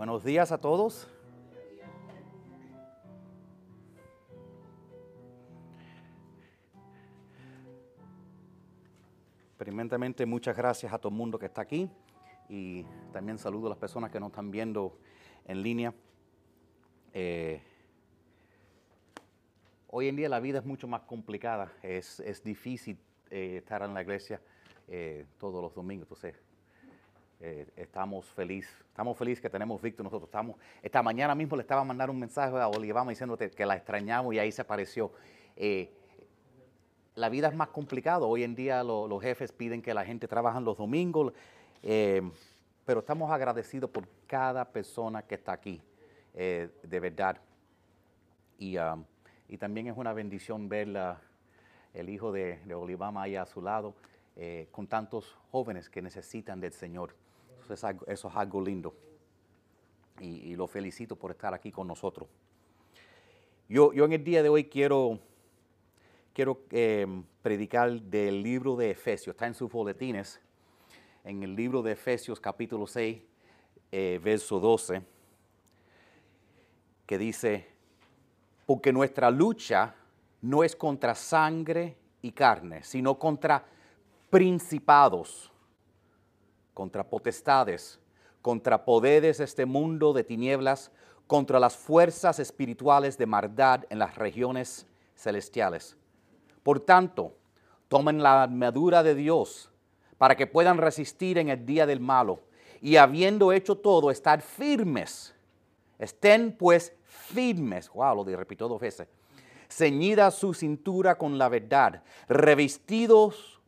Buenos días a todos. Primeramente, muchas gracias a todo el mundo que está aquí y también saludo a las personas que nos están viendo en línea. Eh, hoy en día la vida es mucho más complicada, es, es difícil eh, estar en la iglesia eh, todos los domingos, entonces eh, estamos felices, estamos felices que tenemos Víctor nosotros. Estamos, esta mañana mismo le estaba mandando un mensaje a Olivama diciéndote que la extrañamos y ahí se apareció. Eh, la vida es más complicada. Hoy en día lo- los jefes piden que la gente trabaje los domingos, eh, pero estamos agradecidos por cada persona que está aquí, de verdad. Y, um, y también es una bendición ver el hijo de, de Olivama ahí a su lado, con tantos jóvenes que necesitan del Señor. Eso es algo, lindo. Y, lo felicito por estar aquí con nosotros. Yo, yo en el día de hoy quiero, quiero eh, predicar del libro de Efesios. Está en sus boletines. En el libro de Efesios capítulo 6, eh, verso 12, que dice, porque nuestra lucha no es contra sangre y carne, sino contra principados, contra potestades, contra poderes de este mundo de tinieblas, contra las fuerzas espirituales de maldad en las regiones celestiales. Por tanto, tomen la armadura de Dios para que puedan resistir en el día del malo y habiendo hecho todo, estar firmes. Estén pues firmes. Wow, lo repito dos veces. Ceñida su cintura con la verdad, revestidos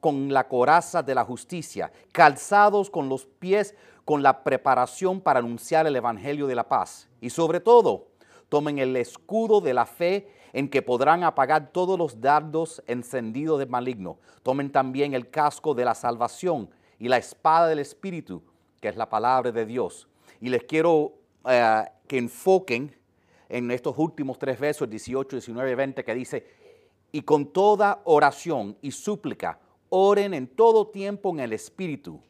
con la coraza de la justicia, calzados con los pies con la preparación para anunciar el Evangelio de la paz. Y sobre todo, tomen el escudo de la fe en que podrán apagar todos los dardos encendidos del maligno. Tomen también el casco de la salvación y la espada del Espíritu, que es la palabra de Dios. Y les quiero eh, que enfoquen en estos últimos tres versos, 18, 19 y 20, que dice, y con toda oración y súplica, oren en todo tiempo en el Espíritu,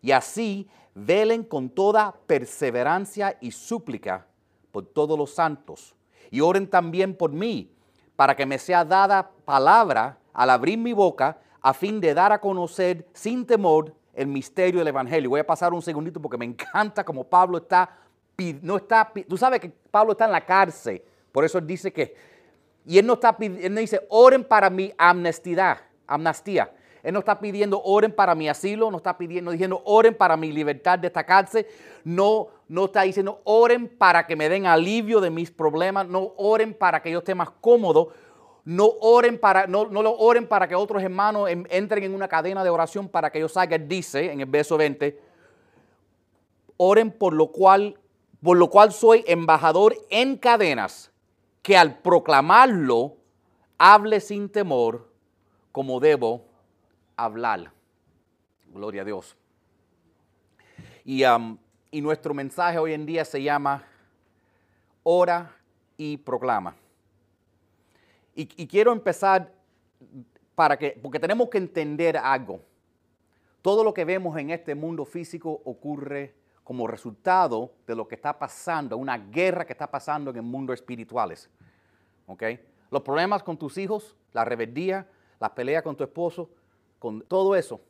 y así velen con toda perseverancia y súplica por todos los santos. Y oren también por mí, para que me sea dada palabra al abrir mi boca, a fin de dar a conocer sin temor el misterio del Evangelio. Voy a pasar un segundito porque me encanta como Pablo está, no está, tú sabes que Pablo está en la cárcel, por eso él dice que, y él no está él dice, oren para mi amnestía, amnistía. Él no está pidiendo oren para mi asilo, no está pidiendo, diciendo oren para mi libertad de esta cárcel. No, no está diciendo oren para que me den alivio de mis problemas. No oren para que yo esté más cómodo. No oren para, no, no lo oren para que otros hermanos en- entren en una cadena de oración para que yo salga. Dice en el verso 20, oren por lo cual, por lo cual soy embajador en cadenas, que al proclamarlo hable sin temor como debo hablar. Gloria a Dios. Y, nuestro mensaje hoy en día se llama Ora y proclama. Y, quiero empezar para que, porque tenemos que entender algo. Todo lo que vemos en este mundo físico ocurre como resultado de lo que está pasando, una guerra que está pasando en el mundo espirituales. ¿ok? Los problemas con tus hijos, la rebeldía, la pelea con tu esposo, con todo eso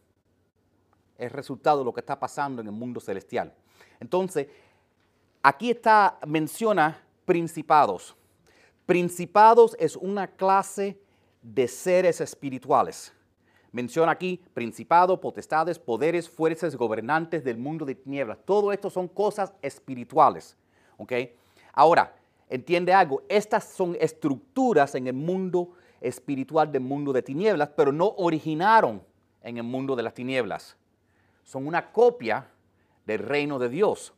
es resultado de lo que está pasando en el mundo celestial. Entonces, aquí está, menciona principados. Principados es una clase de seres espirituales. Menciona aquí principados, potestades, poderes, fuerzas, gobernantes del mundo de tinieblas. Todo esto son cosas espirituales. ¿ok? Ahora, entiende algo, estas son estructuras en el mundo espiritual del mundo de tinieblas, pero no originaron en el mundo de las tinieblas. Son una copia del reino de Dios.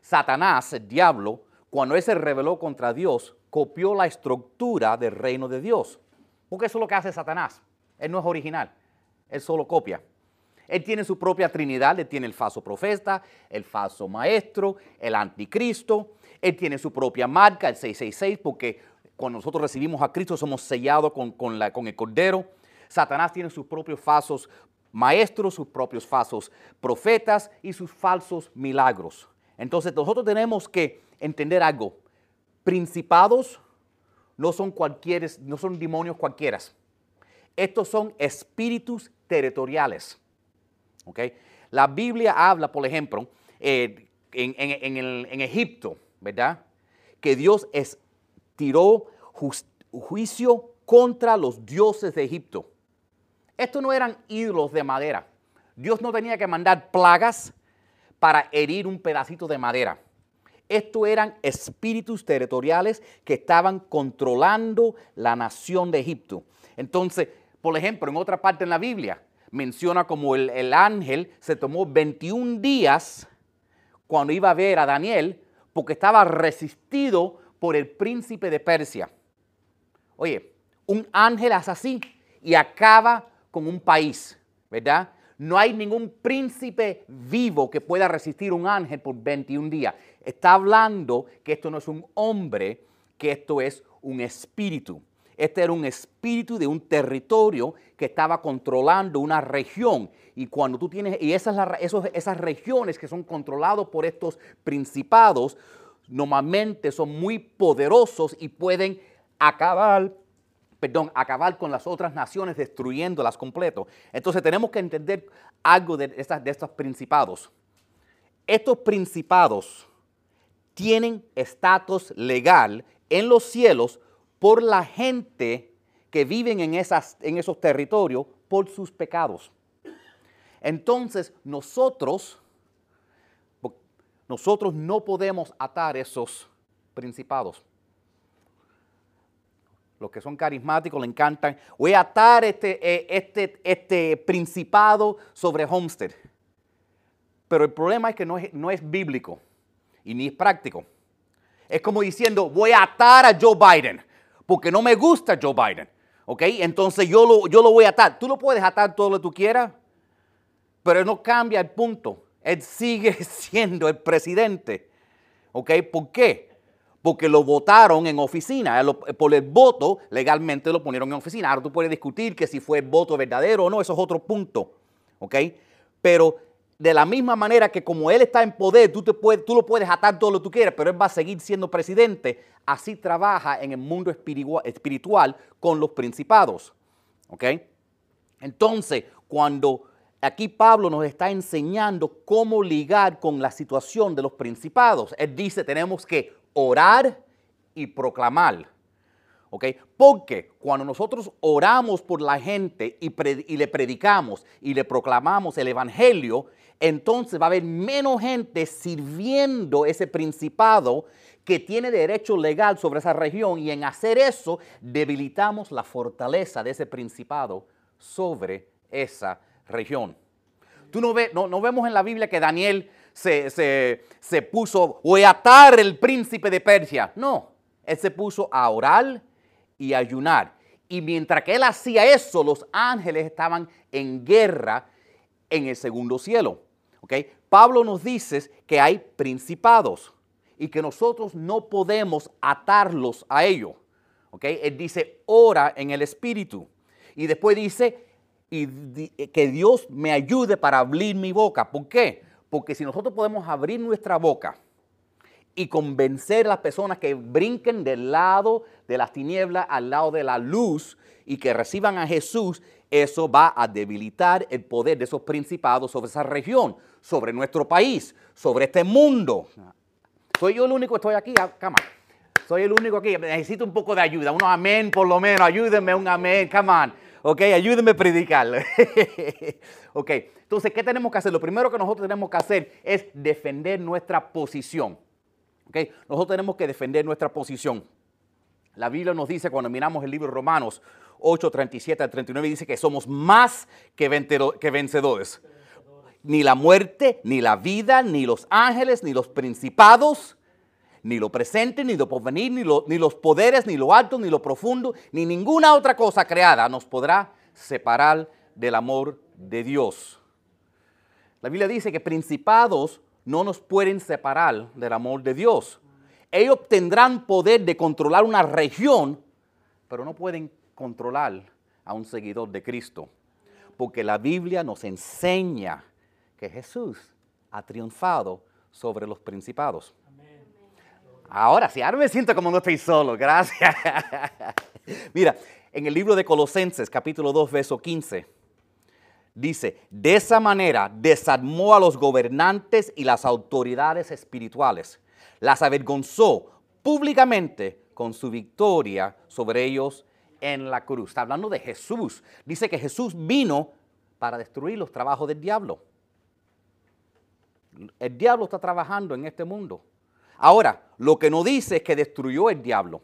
Satanás, el diablo, cuando se rebeló contra Dios, copió la estructura del reino de Dios. Porque eso es lo que hace Satanás. Él no es original, él solo copia. Él tiene su propia trinidad, él tiene el falso profeta, el falso maestro, el anticristo, él tiene su propia marca, el 666, porque cuando nosotros recibimos a Cristo somos sellados con, con la- con el Cordero. Satanás tiene sus propios falsos maestros, sus propios falsos profetas y sus falsos milagros. Entonces nosotros tenemos que entender algo. Principados no son cualquiera, no son demonios cualquiera. Estos son espíritus territoriales. ¿okay? La Biblia habla, por ejemplo, eh, en, Egipto, ¿verdad? Que Dios tiró juicio contra los dioses de Egipto. Estos no eran ídolos de madera. Dios no tenía que mandar plagas para herir un pedacito de madera. Estos eran espíritus territoriales que estaban controlando la nación de Egipto. Entonces, por ejemplo, en otra parte en la Biblia, menciona como el, el ángel se tomó 21 días cuando iba a ver a Daniel porque estaba resistido por el príncipe de Persia. Oye, un ángel hace así y acaba con un país, ¿verdad? No hay ningún príncipe vivo que pueda resistir un ángel por 21 días. Está hablando que esto no es un hombre, que esto es un espíritu. Este era un espíritu de un territorio que estaba controlando una región. Y cuando tú tienes, y esas, esas regiones que son controladas por estos principados, normalmente son muy poderosos y pueden acabar perdón, acabar con las otras naciones destruyéndolas completo. Entonces tenemos que entender algo de, estas, de estos principados. Estos principados tienen estatus legal en los cielos por la gente que viven en, esas, en esos territorios por sus pecados. Entonces nosotros, nosotros no podemos atar esos principados los que son carismáticos le encantan. Voy a atar este, eh, este, este principado sobre Homestead. Pero el problema es que no es, no es bíblico y ni es práctico. Es como diciendo, voy a atar a Joe Biden, porque no me gusta Joe Biden. ¿Ok? Entonces yo lo, yo lo voy a atar. Tú lo puedes atar todo lo que tú quieras, pero no cambia el punto. Él sigue siendo el presidente. ¿Ok? ¿Por qué? Porque lo votaron en oficina. Por el voto, legalmente lo ponieron en oficina. Ahora tú puedes discutir que si fue voto verdadero o no, eso es otro punto. ¿Ok? Pero de la misma manera que como él está en poder, tú, te puedes, tú lo puedes atar todo lo que tú quieras, pero él va a seguir siendo presidente. Así trabaja en el mundo espiritual con los principados. ¿Ok? Entonces, cuando aquí Pablo nos está enseñando cómo ligar con la situación de los principados, él dice, tenemos que orar y proclamar. ¿Ok? Porque cuando nosotros oramos por la gente y, le predicamos y le proclamamos el Evangelio, entonces va a haber menos gente sirviendo ese principado que tiene derecho legal sobre esa región y en hacer eso debilitamos la fortaleza de ese principado sobre esa región. Tú no, ves, no, no vemos en la Biblia que Daniel se, puso, voy a atar el príncipe de Persia. No, él se puso a orar y ayunar. Y mientras que él hacía eso, los ángeles estaban en guerra en el segundo cielo. ¿okay? Pablo nos dice que hay principados y que nosotros no podemos atarlos a ellos. ¿okay? Él dice, ora en el Espíritu. Y después dice, y que Dios me ayude para abrir mi boca. ¿Por qué? Porque si nosotros podemos abrir nuestra boca y convencer a las personas que brinquen del lado de las tinieblas al lado de la luz y que reciban a Jesús, eso va a debilitar el poder de esos principados sobre esa región, sobre nuestro país, sobre este mundo. Soy yo el único que estoy aquí, ah, come Soy el único aquí, necesito un poco de ayuda, un amén por lo menos, ayúdenme, un amén, come on. Ok, ayúdenme a predicar. ok, entonces, ¿qué tenemos que hacer? Lo primero que nosotros tenemos que hacer es defender nuestra posición. Ok, nosotros tenemos que defender nuestra posición. La Biblia nos dice cuando miramos el libro de Romanos 8, 37 al 39, dice que somos más que vencedores. Ni la muerte, ni la vida, ni los ángeles, ni los principados, ni lo presente, ni lo porvenir, ni, ni los poderes, ni lo alto, ni lo profundo, ni ninguna otra cosa creada nos podrá separar del amor de Dios. La Biblia dice que principados no nos pueden separar del amor de Dios. Ellos tendrán poder de controlar una región, pero no pueden controlar a un seguidor de Cristo. Porque la Biblia nos enseña que Jesús ha triunfado sobre los principados. Ahora sí, ahora me siento como no estoy solo, gracias. Mira, en el libro de Colosenses, capítulo 2, verso 15, dice, de esa manera desarmó a los gobernantes y las autoridades espirituales, las avergonzó públicamente con su victoria sobre ellos en la cruz. Está hablando de Jesús. Dice que Jesús vino para destruir los trabajos del diablo. El diablo está trabajando en este mundo. Ahora, lo que no dice es que destruyó el diablo.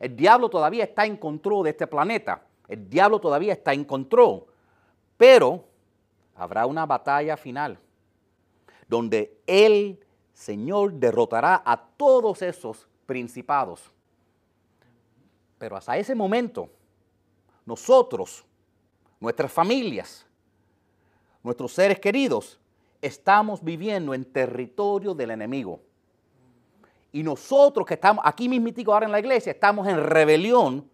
El diablo todavía está en control de este planeta. El diablo todavía está en control. Pero habrá una batalla final donde el Señor derrotará a todos esos principados. Pero hasta ese momento, nosotros, nuestras familias, nuestros seres queridos, estamos viviendo en territorio del enemigo. Y nosotros que estamos aquí mismitico ahora en la iglesia, estamos en rebelión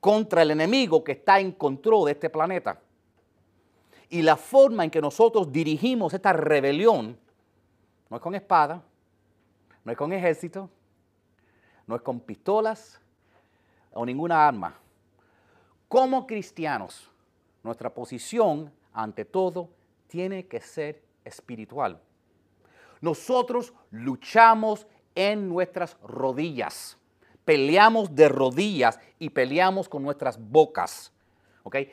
contra el enemigo que está en control de este planeta. Y la forma en que nosotros dirigimos esta rebelión no es con espada, no es con ejército, no es con pistolas o ninguna arma. Como cristianos, nuestra posición ante todo tiene que ser espiritual. Nosotros luchamos en nuestras rodillas. Peleamos de rodillas y peleamos con nuestras bocas.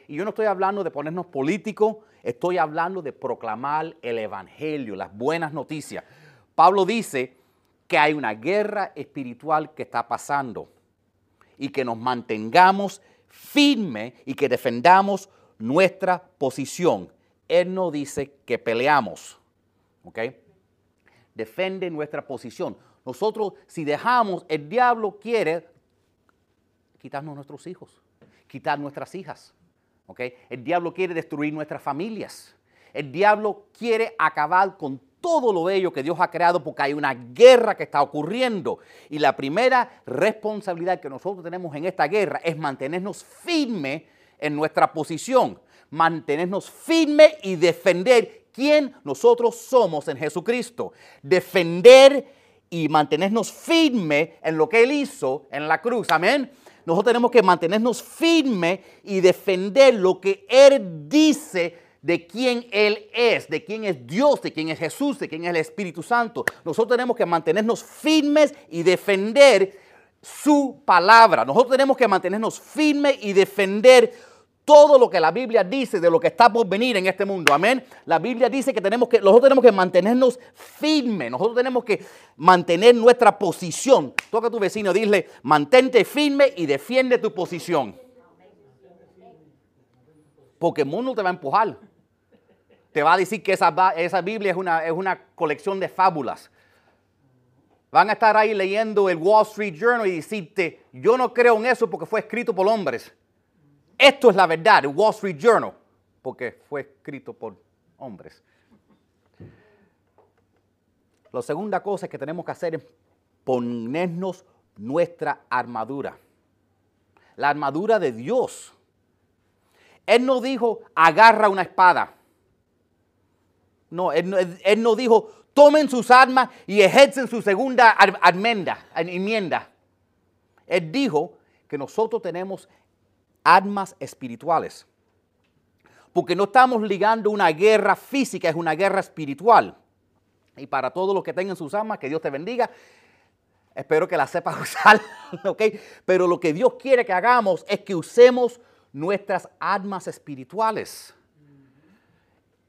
Y yo no estoy hablando de ponernos políticos, estoy hablando de proclamar el Evangelio, las buenas noticias. Pablo dice que hay una guerra espiritual que está pasando y que nos mantengamos firmes y que defendamos nuestra posición. Él no dice que peleamos. ¿Ok? Defende nuestra posición. Nosotros, si dejamos, el diablo quiere quitarnos nuestros hijos, quitar nuestras hijas. ¿Ok? El diablo quiere destruir nuestras familias. El diablo quiere acabar con todo lo bello que Dios ha creado porque hay una guerra que está ocurriendo. Y la primera responsabilidad que nosotros tenemos en esta guerra es mantenernos firmes en nuestra posición, mantenernos firmes y defender quién nosotros somos en Jesucristo. Defender y mantenernos firmes en lo que Él hizo en la cruz. Amén. Nosotros tenemos que mantenernos firmes y defender lo que Él dice de quién Él es, de quién es Dios, de quién es Jesús, de quién es el Espíritu Santo. Nosotros tenemos que mantenernos firmes y defender su palabra. Nosotros tenemos que mantenernos firmes y defender todo lo que la Biblia dice de lo que está por venir en este mundo. Amén. La Biblia dice que tenemos que, nosotros tenemos que mantenernos firmes. Nosotros tenemos que mantener nuestra posición. Toca a tu vecino, dile, mantente firme y defiende tu posición. Porque el mundo te va a empujar. Te va a decir que esa, Biblia es una, es una colección de fábulas. Van a estar ahí leyendo el Wall Street Journal y decirte, yo no creo en eso porque fue escrito por hombres. Esto es la verdad, el Wall Street Journal, porque fue escrito por hombres. La segunda cosa que tenemos que hacer es ponernos nuestra armadura. La armadura de Dios. Él no dijo, agarra una espada. No, él, no dijo, tomen sus armas y ejercen su segunda enmienda. Él dijo que nosotros tenemos armas espirituales. Porque no estamos ligando una guerra física, es una guerra espiritual. Y para todos los que tengan sus armas, que Dios te bendiga. Espero que las sepas usar, ¿ok? Pero lo que Dios quiere que hagamos es que usemos nuestras armas espirituales.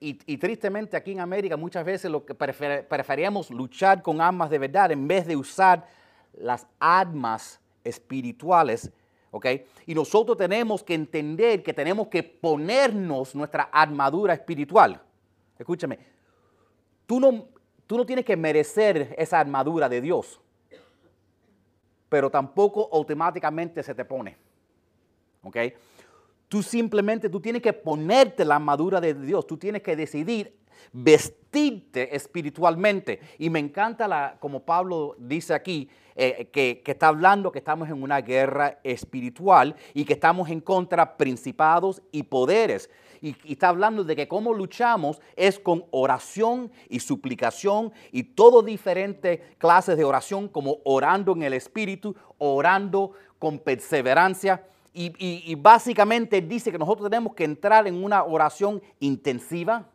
Y, tristemente aquí en América muchas veces lo que preferíamos luchar con armas de verdad en vez de usar las armas espirituales y nosotros tenemos que entender que tenemos que ponernos nuestra armadura espiritual. Escúchame, tú no, tú no tienes que merecer esa armadura de Dios, pero tampoco automáticamente se te pone. ¿Ok? Tú simplemente, tú tienes que ponerte la armadura de Dios, tú tienes que decidir vestirte espiritualmente. Y me encanta, la, como Pablo dice aquí, eh, que, que, está hablando que estamos en una guerra espiritual y que estamos en contra principados y poderes. Y, está hablando de que cómo luchamos es con oración y suplicación y todo diferentes clases de oración, como orando en el espíritu, orando con perseverancia. Y, y, básicamente dice que nosotros tenemos que entrar en una oración intensiva,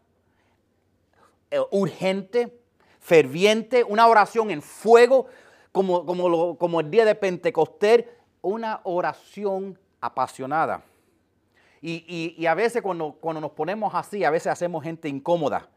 urgente, ferviente, una oración en fuego, como, como, como el día de Pentecostés, una oración apasionada. Y, y, y, a veces cuando, cuando nos ponemos así, a veces hacemos gente incómoda.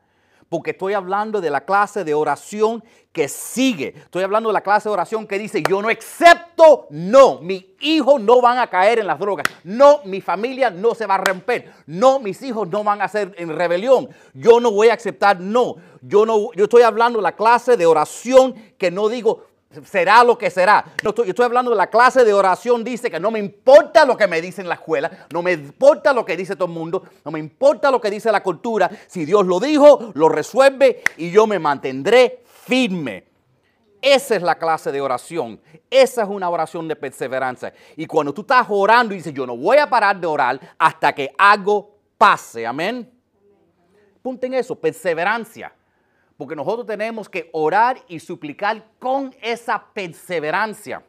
Porque estoy hablando de la clase de oración que sigue. Estoy hablando de la clase de oración que dice, yo no acepto, no, mis hijos no van a caer en las drogas. No, mi familia no se va a romper. No, mis hijos no van a ser en rebelión. Yo no voy a aceptar, no. Yo, no, yo estoy hablando de la clase de oración que no digo, será lo que será. Yo estoy, hablando de la clase de oración, dice que no me importa lo que me dice en la escuela, no me importa lo que dice todo el mundo, no me importa lo que dice la cultura. Si Dios lo dijo, lo resuelve y yo me mantendré firme. Esa es la clase de oración. Esa es una oración de perseverancia. Y cuando tú estás orando y dices, yo no voy a parar de orar hasta que algo pase. Amén. Punten eso, perseverancia. Porque nosotros tenemos que orar y suplicar con esa perseverancia.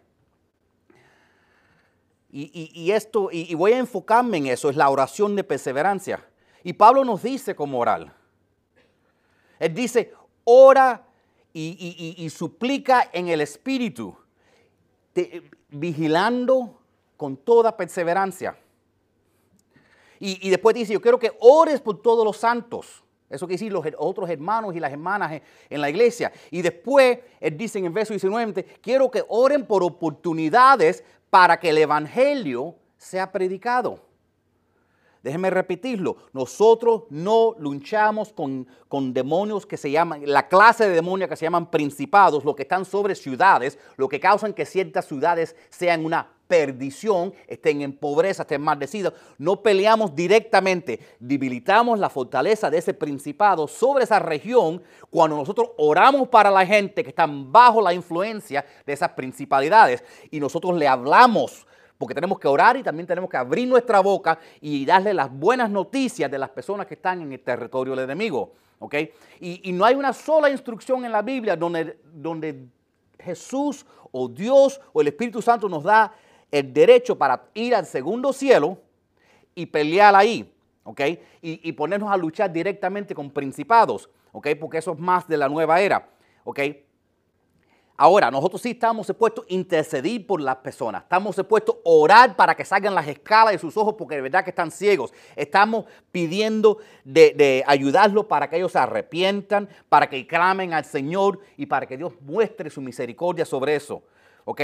Y, esto, y, voy a enfocarme en eso, es la oración de perseverancia. Y Pablo nos dice cómo orar. Él dice, ora y, suplica en el Espíritu, vigilando con toda perseverancia. Y, después dice, yo quiero que ores por todos los santos. Eso quiere decir los otros hermanos y las hermanas en la iglesia. Y después, él dice en el verso 19, quiero que oren por oportunidades para que el Evangelio sea predicado. Déjenme repetirlo, nosotros no luchamos con, con, demonios que se llaman, la clase de demonios que se llaman principados, lo que están sobre ciudades, lo que causan que ciertas ciudades sean una perdición, estén en pobreza, estén maldecidas. No peleamos directamente, debilitamos la fortaleza de ese principado sobre esa región cuando nosotros oramos para la gente que están bajo la influencia de esas principalidades y nosotros le hablamos porque tenemos que orar y también tenemos que abrir nuestra boca y darle las buenas noticias de las personas que están en el territorio del enemigo. ¿ok? Y, y no hay una sola instrucción en la Biblia donde, donde Jesús o Dios o el Espíritu Santo nos da el derecho para ir al segundo cielo y pelear ahí, ¿ok? Y, ponernos a luchar directamente con principados, ¿ok? Porque eso es más de la nueva era, ¿ok? Ahora, nosotros sí estamos expuestos a intercedir por las personas. Estamos expuestos a orar para que salgan las escalas de sus ojos porque de verdad que están ciegos. Estamos pidiendo de, de ayudarlos para que ellos se arrepientan, para que clamen al Señor y para que Dios muestre su misericordia sobre eso. ¿Ok?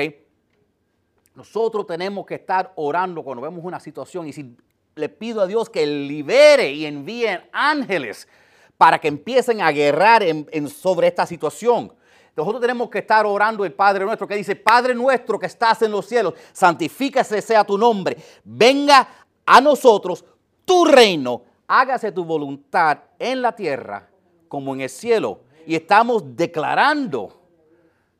Nosotros tenemos que estar orando cuando vemos una situación y si le pido a Dios que libere y envíe ángeles para que empiecen a guerrar sobre esta situación. Nosotros tenemos que estar orando el Padre nuestro que dice, Padre nuestro que estás en los cielos, santifícase sea tu nombre. Venga a nosotros tu reino, hágase tu voluntad en la tierra como en el cielo. Y estamos declarando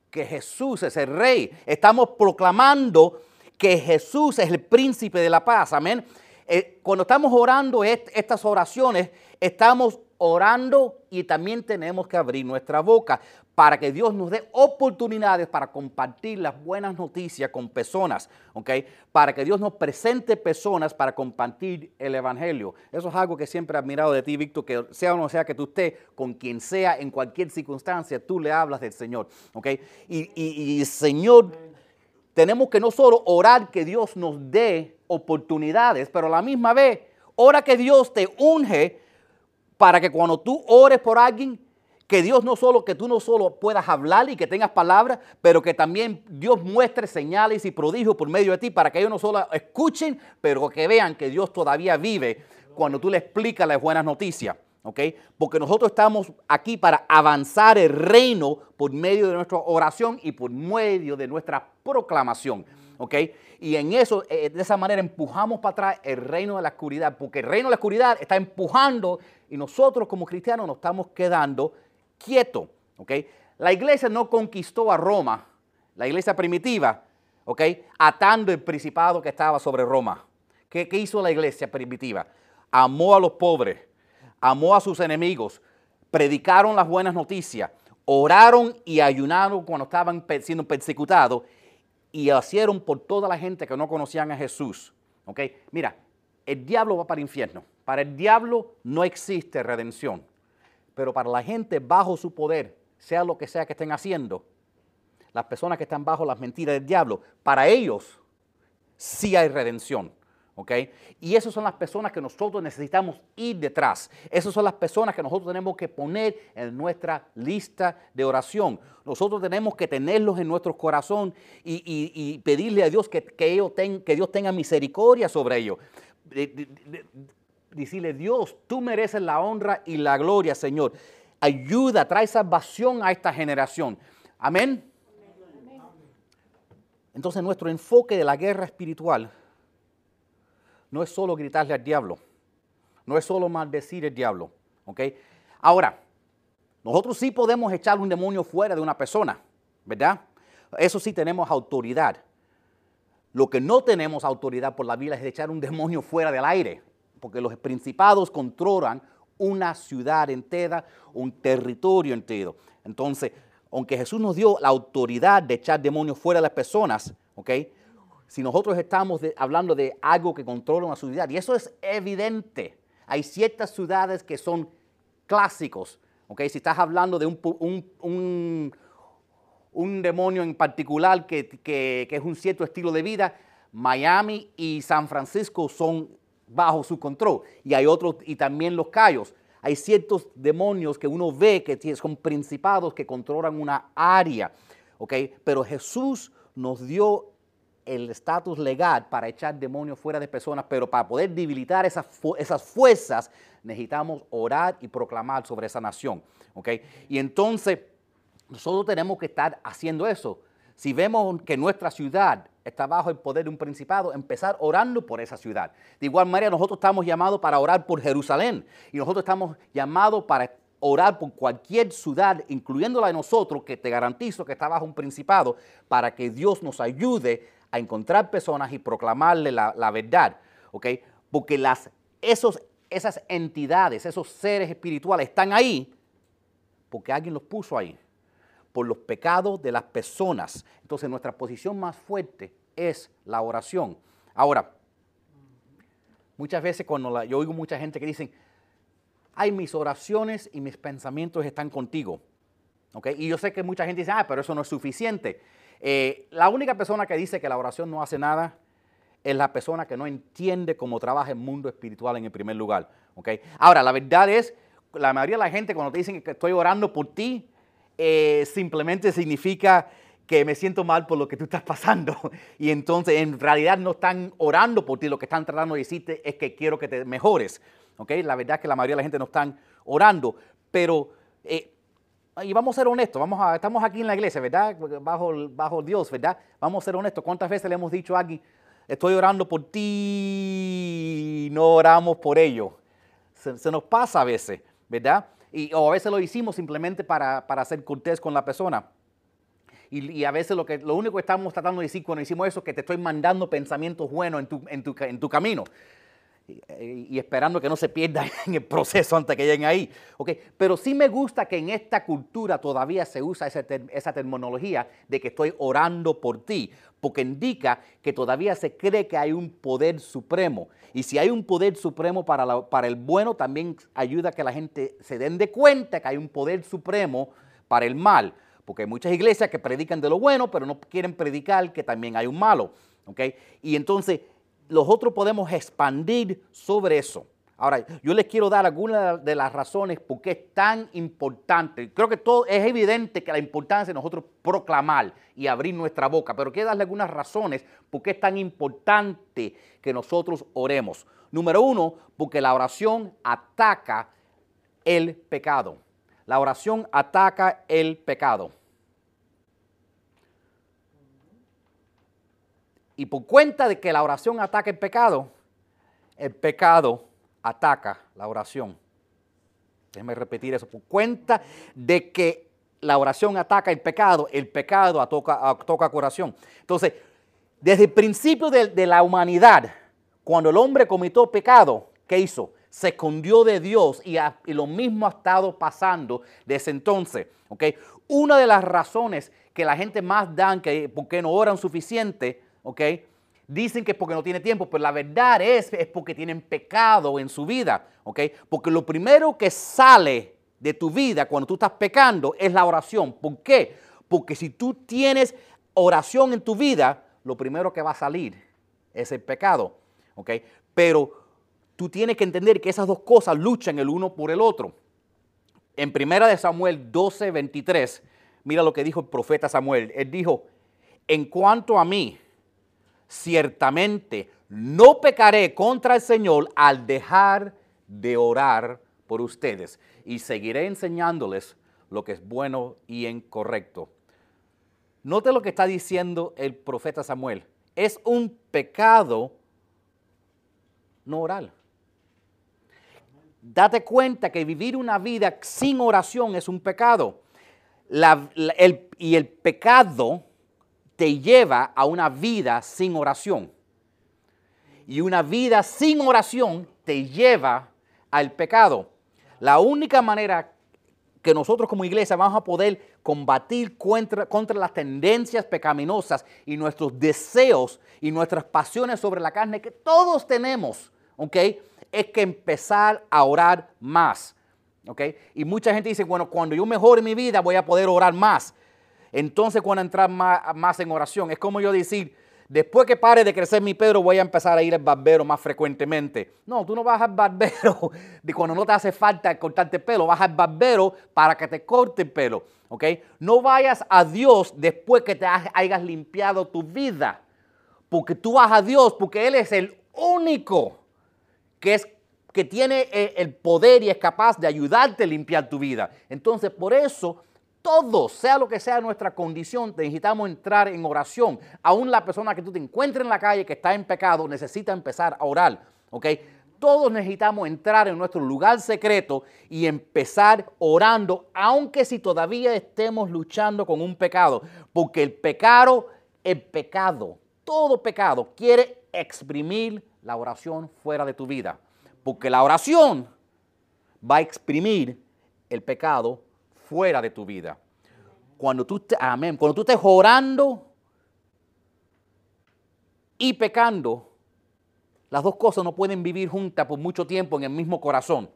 que Jesús es el rey. Estamos proclamando que Jesús es el príncipe de la paz. Amén. Eh, cuando estamos orando estas oraciones, estamos orando y también tenemos que abrir nuestra boca para que Dios nos dé oportunidades para compartir las buenas noticias con personas, ¿ok? Para que Dios nos presente personas para compartir el Evangelio. Eso es algo que siempre he admirado de ti, Víctor, que sea o no sea que tú estés con quien sea, en cualquier circunstancia, tú le hablas del Señor, ¿ok? Y, y, y Señor, tenemos que no solo orar que Dios nos dé oportunidades, pero a la misma vez, ora que Dios te unge para que cuando tú ores por alguien, que Dios no solo, que tú no solo puedas hablar y que tengas palabras, pero que también Dios muestre señales y prodigios por medio de ti para que ellos no solo escuchen, pero que vean que Dios todavía vive cuando tú le explicas las buenas noticias. ¿ok? Porque nosotros estamos aquí para avanzar el reino por medio de nuestra oración y por medio de nuestra proclamación. ¿ok? Y en eso, eh, de esa manera, empujamos para atrás el reino de la oscuridad, porque el reino de la oscuridad está empujando y nosotros como cristianos nos estamos quedando quietos. La iglesia no conquistó a Roma, la iglesia primitiva. Atando el principado que estaba sobre Roma. ¿Qué, hizo la iglesia primitiva? Amó a los pobres, amó a sus enemigos, predicaron las buenas noticias, oraron y ayunaron cuando estaban siendo persecutados y hicieron por toda la gente que no conocían a Jesús. Mira, el diablo va para el infierno. Para el diablo no existe redención. Pero para la gente bajo su poder, sea lo que sea que estén haciendo, las personas que están bajo las mentiras del diablo, para ellos sí hay redención. Y esas son las personas que nosotros necesitamos ir detrás. Esas son las personas que nosotros tenemos que poner en nuestra lista de oración. Nosotros tenemos que tenerlos en nuestro corazón y, pedirle a Dios que, que Dios tenga misericordia sobre ellos. Decirle, Dios, tú mereces la honra y la gloria, Señor. Ayuda, trae salvación a esta generación. Amén. Entonces nuestro enfoque de la guerra espiritual no es solo gritarle al diablo, no es solo maldecir al diablo, ¿ok? Ahora, nosotros sí podemos echar un demonio fuera de una persona, ¿verdad? Eso sí tenemos autoridad. Lo que no tenemos autoridad por la Biblia es echar un demonio fuera del aire, porque los principados controlan una ciudad entera, un territorio entero. Entonces, aunque Jesús nos dio la autoridad de echar demonios fuera de las personas, ¿ok? si nosotros estamos hablando de algo que controla una ciudad, y eso es evidente, hay ciertas ciudades que son clásicos, ¿ok? Si estás hablando de un, un, demonio en particular que, que, es un cierto estilo de vida, Miami y San Francisco son bajo su control, y hay otros, y también los Cayos. Hay ciertos demonios que uno ve que son principados que controlan una área, ¿ok? Pero Jesús nos dio el estatus legal para echar demonios fuera de personas, pero para poder debilitar esas, esas fuerzas necesitamos orar y proclamar sobre esa nación. ¿okay? Y entonces nosotros tenemos que estar haciendo eso. Si vemos que nuestra ciudad está bajo el poder de un principado, empezar orando por esa ciudad. De igual manera, nosotros estamos llamados para orar por Jerusalén y nosotros estamos llamados para orar por cualquier ciudad, incluyendo la de nosotros, que te garantizo que está bajo un principado, para que Dios nos ayude a encontrar personas y proclamarle la, verdad, ¿ok? Porque las, esos, esas entidades, esos seres espirituales están ahí porque alguien los puso ahí, por los pecados de las personas. Entonces nuestra posición más fuerte es la oración. Ahora, muchas veces cuando yo oigo mucha gente que dicen, ay, mis oraciones y mis pensamientos están contigo. ¿ok? Y yo sé que mucha gente dice, ah, pero eso no es suficiente. Eh, la única persona que dice que la oración no hace nada es la persona que no entiende cómo trabaja el mundo espiritual en el primer lugar. ¿okay? Ahora, la verdad es, la mayoría de la gente cuando te dicen que estoy orando por ti, eh, simplemente significa que me siento mal por lo que tú estás pasando. Y entonces en realidad no están orando por ti, lo que están tratando de decirte es que quiero que te mejores. ¿okay? La verdad es que la mayoría de la gente no están orando, pero eh, y vamos a ser honestos, vamos a, estamos aquí en la iglesia, ¿verdad? Bajo, bajo Dios, ¿verdad? Vamos a ser honestos. ¿Cuántas veces le hemos dicho a alguien, estoy orando por ti, no oramos por ello? Se, nos pasa a veces, ¿verdad? Y, o a veces lo hicimos simplemente para, para ser cortés con la persona. Y, a veces lo, que, lo único que estamos tratando de decir cuando hicimos eso es que te estoy mandando pensamientos buenos en tu, en tu, en tu camino y, esperando que no se pierda en el proceso antes que lleguen ahí. Okay. Pero sí me gusta que en esta cultura todavía se usa esa, esa terminología de que estoy orando por ti, porque indica que todavía se cree que hay un poder supremo. Y si hay un poder supremo para, para el bueno, también ayuda a que la gente se den de cuenta que hay un poder supremo para el mal. Porque hay muchas iglesias que predican de lo bueno, pero no quieren predicar que también hay un malo. ¿okay? Y entonces nosotros podemos expandir sobre eso. Ahora, yo les quiero dar algunas de las razones por qué es tan importante. Creo que todo es evidente que la importancia de nosotros proclamar y abrir nuestra boca, pero quiero darle algunas razones por qué es tan importante que nosotros oremos. Número uno, porque la oración ataca el pecado. La oración ataca el pecado. Y por cuenta de que la oración ataca el pecado, el pecado ataca la oración. Déjeme repetir eso. Por cuenta de que la oración ataca el pecado, el pecado toca, toca corazón. Entonces, desde el principio de, la humanidad, cuando el hombre cometió pecado, ¿qué hizo? Se escondió de Dios y, lo mismo ha estado pasando desde entonces. Una de las razones que la gente más dan, que no oran suficiente, ¿okay? dicen que es porque no tiene tiempo, pero la verdad es, es porque tienen pecado en su vida. ¿okay? Porque lo primero que sale de tu vida cuando tú estás pecando es la oración. ¿Por qué? Porque si tú tienes oración en tu vida, lo primero que va a salir es el pecado. ¿ok? Pero tú tienes que entender que esas dos cosas luchan el uno por el otro. En primera de Samuel 12, 23, mira lo que dijo el profeta Samuel. Él dijo, en cuanto a mí, ciertamente no pecaré contra el Señor al dejar de orar por ustedes y seguiré enseñándoles lo que es bueno y incorrecto. Note lo que está diciendo el profeta Samuel. Es un pecado no oral. Date cuenta que vivir una vida sin oración es un pecado. y el pecado te lleva a una vida sin oración. Y una vida sin oración te lleva al pecado. La única manera que nosotros como iglesia vamos a poder combatir contra, contra, las tendencias pecaminosas y nuestros deseos y nuestras pasiones sobre la carne que todos tenemos, ¿ok? Es que empezar a orar más, ¿ok? Y mucha gente dice, bueno, cuando yo mejore mi vida voy a poder orar más. Entonces cuando entrar más, en oración, es como yo decir, después que pare de crecer mi pelo, voy a empezar a ir al barbero más frecuentemente. No, tú no vas al barbero de cuando no te hace falta cortarte pelo, vas al barbero para que te corte el pelo. ¿ok? No vayas a Dios después que te hayas limpiado tu vida, porque tú vas a Dios porque Él es el único que, es, que tiene eh, el poder y es capaz de ayudarte a limpiar tu vida. Entonces, por eso todos, sea lo que sea nuestra condición, necesitamos entrar en oración. Aún la persona que tú te encuentres en la calle que está en pecado necesita empezar a orar. ¿Ok? Todos necesitamos entrar en nuestro lugar secreto y empezar orando, aunque si todavía estemos luchando con un pecado. Porque el pecado, el pecado, todo pecado quiere exprimir la oración fuera de tu vida. Porque la oración va a exprimir el pecado fuera de tu vida. Cuando tú, amén, cuando tú estés orando y pecando, las dos cosas no pueden vivir juntas por mucho tiempo en el mismo corazón.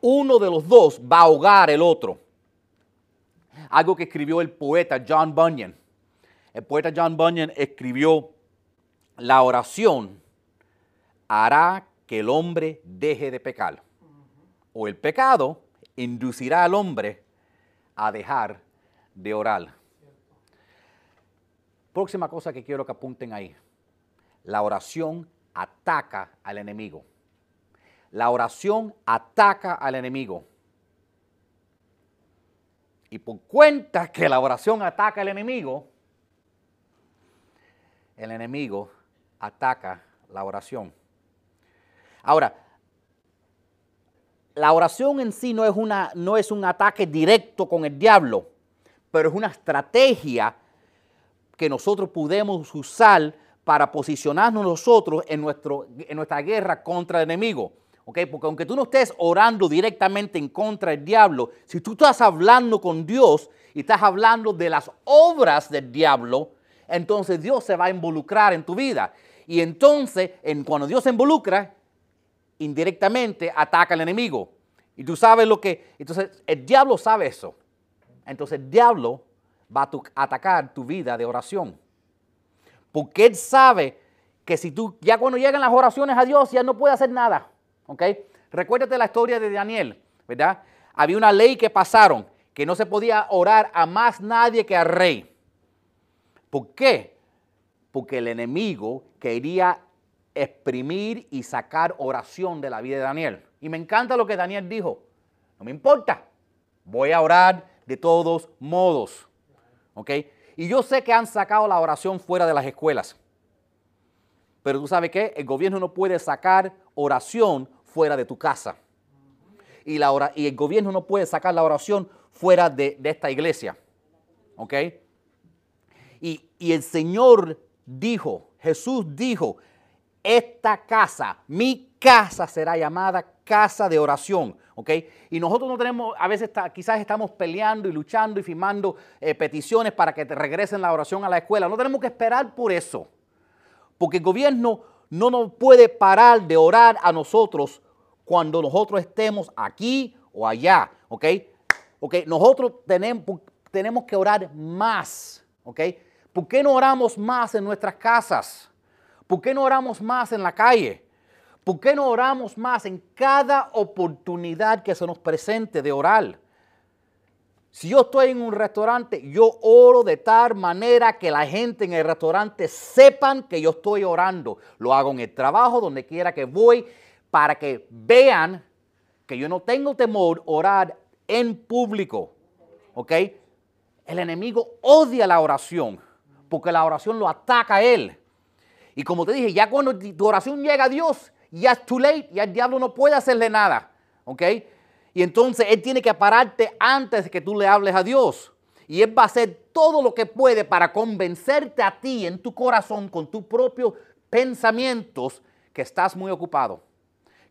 Uno de los dos va a ahogar el otro. Algo que escribió el poeta John Bunyan. El poeta John Bunyan escribió, la oración hará que el hombre deje de pecar. O el pecado inducirá al hombre a dejar de orar. Próxima cosa que quiero que apunten ahí. La oración ataca al enemigo. La oración ataca al enemigo. Y por cuenta que la oración ataca al enemigo, el enemigo ataca la oración. Ahora, la oración en sí no es, una, no es un ataque directo con el diablo, pero es una estrategia que nosotros podemos usar para posicionarnos nosotros en, nuestro, en nuestra guerra contra el enemigo. Porque aunque tú no estés orando directamente en contra del diablo, si tú estás hablando con Dios y estás hablando de las obras del diablo, entonces Dios se va a involucrar en tu vida. Y entonces, en, cuando Dios se involucra, indirectamente ataca al enemigo. Y tú sabes lo que... Entonces, el diablo sabe eso. Entonces, el diablo va a atacar tu vida de oración. Porque él sabe que si tú, ya cuando llegan las oraciones a Dios, ya no puede hacer nada. ¿Ok? Recuérdate la historia de Daniel, ¿verdad? Había una ley que pasaron, que no se podía orar a más nadie que al rey. ¿Por qué? Porque el enemigo quería exprimir y sacar oración de la vida de Daniel. Y me encanta lo que Daniel dijo. No me importa. Voy a orar de todos modos. ¿Ok? Y yo sé que han sacado la oración fuera de las escuelas. Pero tú sabes qué? El gobierno no puede sacar oración fuera de tu casa. Y, la y el gobierno no puede sacar la oración fuera de, esta iglesia. ¿Ok? Y, y el Señor dijo, Jesús dijo, esta casa, mi casa será llamada casa de oración. ¿ok? Y nosotros no tenemos, a veces quizás estamos peleando y luchando y firmando eh, peticiones para que te regresen la oración a la escuela. No tenemos que esperar por eso, porque el gobierno no nos puede parar de orar a nosotros cuando nosotros estemos aquí o allá, ¿ok? ¿Ok? Nosotros tenemos, tenemos que orar más, ¿ok? ¿Por qué no oramos más en nuestras casas? ¿Por qué no oramos más en la calle? ¿Por qué no oramos más en cada oportunidad que se nos presente de orar? Si yo estoy en un restaurante, yo oro de tal manera que la gente en el restaurante sepan que yo estoy orando. Lo hago en el trabajo, donde quiera que voy, para que vean que yo no tengo temor orar en público. ¿Ok? El enemigo odia la oración, porque la oración lo ataca a él. Y como te dije, ya cuando tu oración llega a Dios, ya es too late, ya el diablo no puede hacerle nada, ¿ok? Y entonces Él tiene que pararte antes de que tú le hables a Dios. Y Él va a hacer todo lo que puede para convencerte a ti en tu corazón con tus propios pensamientos que estás muy ocupado,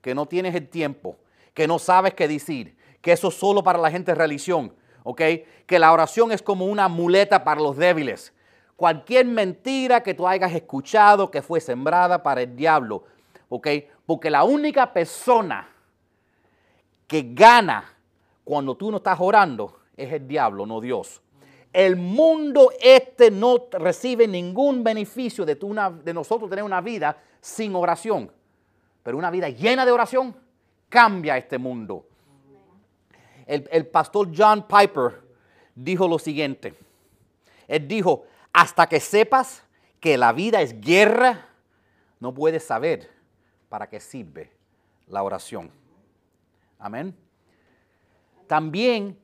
que no tienes el tiempo, que no sabes qué decir, que eso es solo para la gente de religión, ¿ok? Que la oración es como una muleta para los débiles. Cualquier mentira que tú hayas escuchado que fue sembrada para el diablo, ¿ok? Porque la única persona que gana cuando tú no estás orando es el diablo, no Dios. El mundo este no recibe ningún beneficio de, de nosotros tener una vida sin oración. Pero una vida llena de oración cambia este mundo. El, el pastor John Piper dijo lo siguiente. Él dijo, hasta que sepas que la vida es guerra, no puedes saber para qué sirve la oración. Amén. También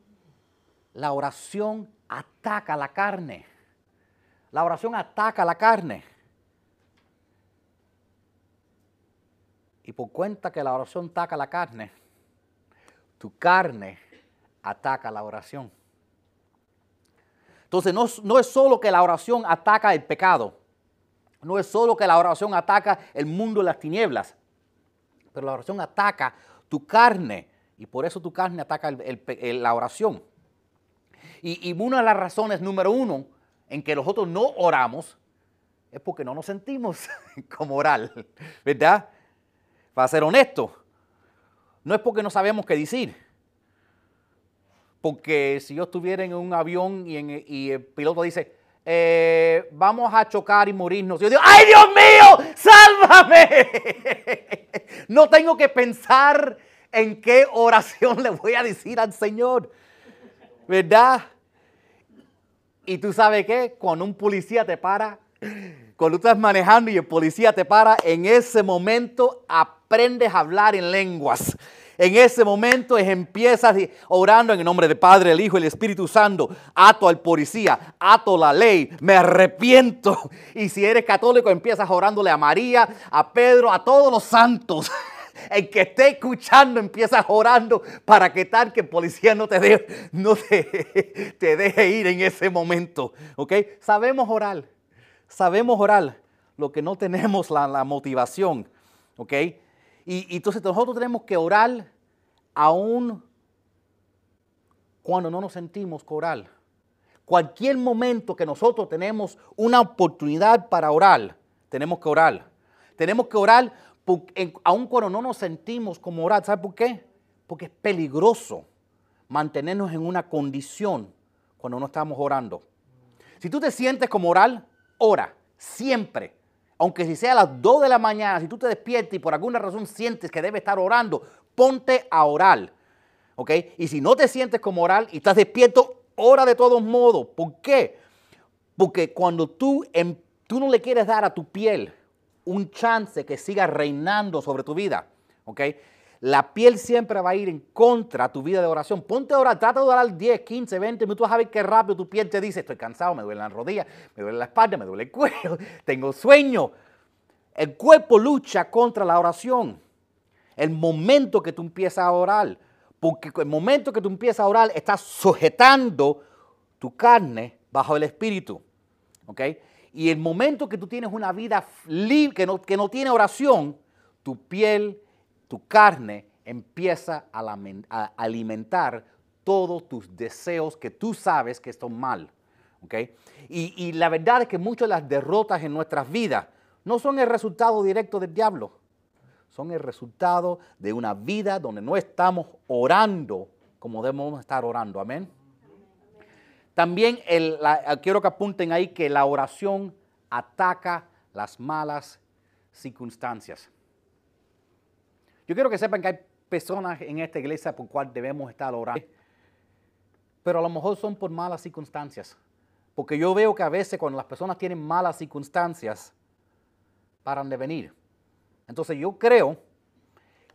la oración ataca la carne. La oración ataca la carne. Y por cuenta que la oración ataca la carne, tu carne ataca la oración. Entonces no, no, es solo que la oración ataca el pecado, no es solo que la oración ataca el mundo de las tinieblas, pero la oración ataca tu carne y por eso tu carne ataca la oración. Y, y, una de las razones número uno en que nosotros no oramos es porque no nos sentimos como orar, ¿verdad? Para ser honesto, no es porque no sabemos qué decir. Porque si yo estuviera en un avión y el piloto dice, eh, vamos a chocar y morirnos. Yo digo, ¡ay Dios mío! ¡Sálvame! no tengo que pensar en qué oración le voy a decir al Señor. ¿Verdad? Y tú sabes qué? Cuando un policía te para, cuando estás manejando y el policía te para, en ese momento aprendes a hablar en lenguas. En ese momento empiezas orando en el nombre del Padre, el Hijo y el Espíritu Santo. Ato al policía, ato la ley, me arrepiento. Y si eres católico, empiezas orándole a María, a Pedro, a todos los santos. El que esté escuchando empieza orando para que tal que el policía no te, deje, te, ir en ese momento. ¿Ok? Sabemos orar. Sabemos orar. Lo que no tenemos la, la motivación. ¿Ok? Y, entonces nosotros tenemos que orar aún cuando no nos sentimos orar. Cualquier momento que nosotros tenemos una oportunidad para orar, tenemos que orar. Tenemos que orar aún cuando no nos sentimos como orar. ¿Sabe por qué? Porque es peligroso mantenernos en una condición cuando no estamos orando. Si tú te sientes como orar, ora, siempre aunque si sea a las 2 de la mañana, si tú te despiertas y por alguna razón sientes que debes estar orando, ponte a orar. ¿Ok? Y si no te sientes como orar y estás despierto, ora de todos modos. ¿Por qué? Porque cuando tú, em, tú no le quieres dar a tu piel un chance que siga reinando sobre tu vida, ¿ok? La piel siempre va a ir en contra de tu vida de oración. Ponte a orar, trata de orar 10, 15, 20 minutos, a ver qué rápido tu piel te dice, estoy cansado, me duele la rodilla, me duele la espalda, me duele el cuello, tengo sueño. El cuerpo lucha contra la oración. El momento que tú empiezas a orar, porque el momento que tú empiezas a orar, estás sujetando tu carne bajo el espíritu. ¿Ok? Y el momento que tú tienes una vida libre, que no, que no tiene oración, tu piel tu carne empieza a, alimentar todos tus deseos que tú sabes que están mal. y, la verdad es que muchas de las derrotas en nuestras vidas no son el resultado directo del diablo, son el resultado de una vida donde no estamos orando como debemos estar orando. Amén. También quiero que apunten ahí que la oración ataca las malas circunstancias. Yo quiero que sepan que hay personas en esta iglesia por cual debemos estar orando, pero a lo mejor son por malas circunstancias. Porque yo veo que a veces cuando las personas tienen malas circunstancias, paran de venir. Entonces yo creo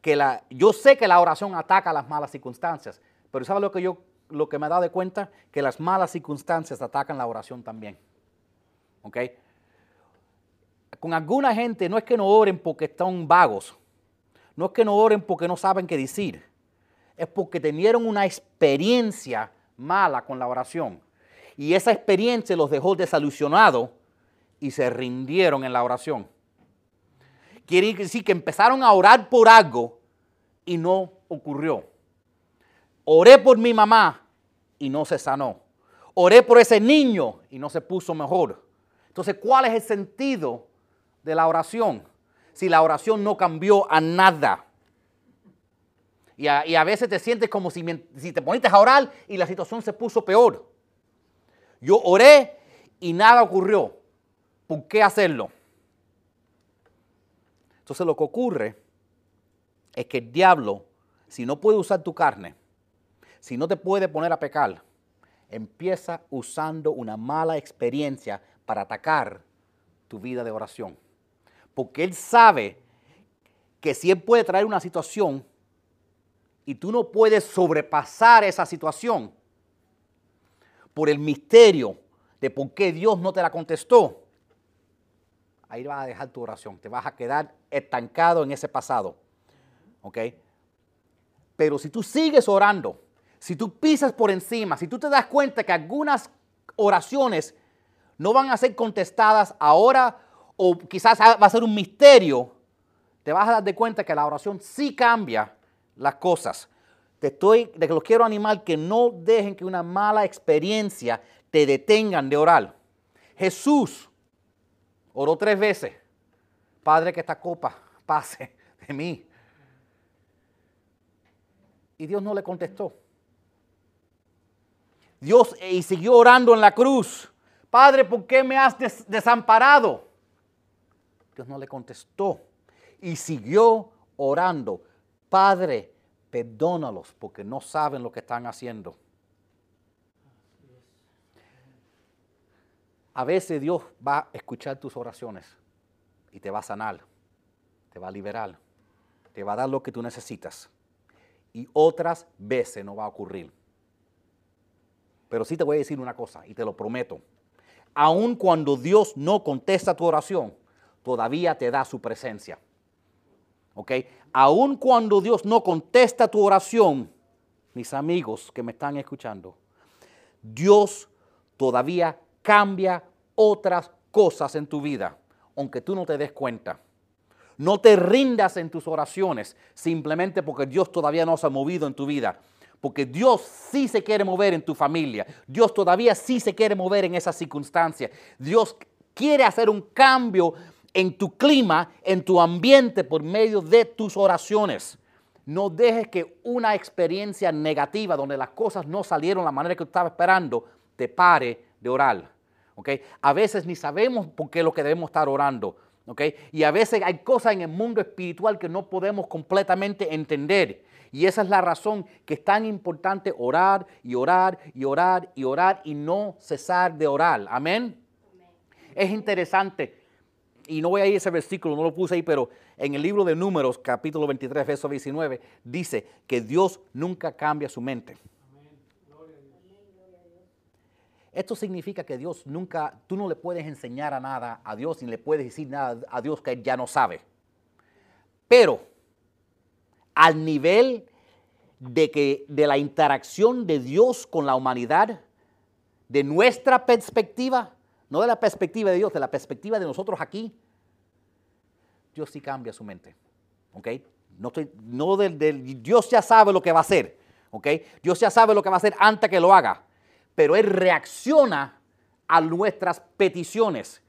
que la, yo sé que la oración ataca las malas circunstancias, pero ¿sabe lo que yo, lo que me he dado de cuenta? Que las malas circunstancias atacan la oración también. ¿Ok? Con alguna gente no es que no oren porque están vagos, no es que no oren porque no saben qué decir, es porque tenieron una experiencia mala con la oración. Y esa experiencia los dejó desilusionados y se rindieron en la oración. Quiere decir que empezaron a orar por algo y no ocurrió. Oré por mi mamá y no se sanó. Oré por ese niño y no se puso mejor. Entonces, ¿cuál es el sentido de la oración? Si la oración no cambió a nada. Y a, veces te sientes como si, te poniste a orar y la situación se puso peor. Yo oré y nada ocurrió. ¿Por qué hacerlo? Entonces lo que ocurre es que el diablo, si no puede usar tu carne, si no te puede poner a pecar, empieza usando una mala experiencia para atacar tu vida de oración porque Él sabe que si Él puede traer una situación y tú no puedes sobrepasar esa situación por el misterio de por qué Dios no te la contestó, ahí vas a dejar tu oración, te vas a quedar estancado en ese pasado. ¿Ok? Pero si tú sigues orando, si tú pisas por encima, si tú te das cuenta que algunas oraciones no van a ser contestadas ahora o quizás va a ser un misterio, te vas a dar de cuenta que la oración sí cambia las cosas. Te estoy, de que los quiero animar que no dejen que una mala experiencia te detengan de orar. Jesús oró tres veces. Padre, que esta copa pase de mí. Y Dios no le contestó. Dios y siguió orando en la cruz. Padre, ¿por qué me has desamparado? Dios no le contestó y siguió orando. Padre, perdónalos porque no saben lo que están haciendo. A veces Dios va a escuchar tus oraciones y te va a sanar, te va a liberar, te va a dar lo que tú necesitas. Y otras veces no va a ocurrir. Pero sí te voy a decir una cosa y te lo prometo. Aun cuando Dios no contesta tu oración, todavía te da su presencia. ¿Ok? Aun cuando Dios no contesta tu oración, mis amigos que me están escuchando, Dios todavía cambia otras cosas en tu vida, aunque tú no te des cuenta. No te rindas en tus oraciones simplemente porque Dios todavía no se ha movido en tu vida. Porque Dios sí se quiere mover en tu familia. Dios todavía sí se quiere mover en esas circunstancias. Dios quiere hacer un cambio en tu clima, en tu ambiente por medio de tus oraciones. No dejes que una experiencia negativa donde las cosas no salieron de la manera que tú estabas esperando te pare de orar. ¿okay? A veces ni sabemos por qué es lo que debemos estar orando. ¿okay? Y a veces hay cosas en el mundo espiritual que no podemos completamente entender. Y esa es la razón que es tan importante orar y orar y orar y orar y no cesar de orar. Amén. Es interesante y no voy a ir a ese versículo, no lo puse ahí, pero en el libro de Números, capítulo 23, verso 19, dice que Dios nunca cambia su mente. Esto significa que Dios nunca, tú no le puedes enseñar a nada a Dios ni le puedes decir nada a Dios que ya no sabe. Pero al nivel de que de la interacción de Dios con la humanidad, de nuestra perspectiva, no de la perspectiva de Dios, de la perspectiva de nosotros aquí, Dios sí cambia su mente. ¿Ok? No estoy, no del, Dios ya sabe lo que va a hacer. ¿Ok? Dios ya sabe lo que va a hacer antes que lo haga. Pero Él reacciona a nuestras peticiones.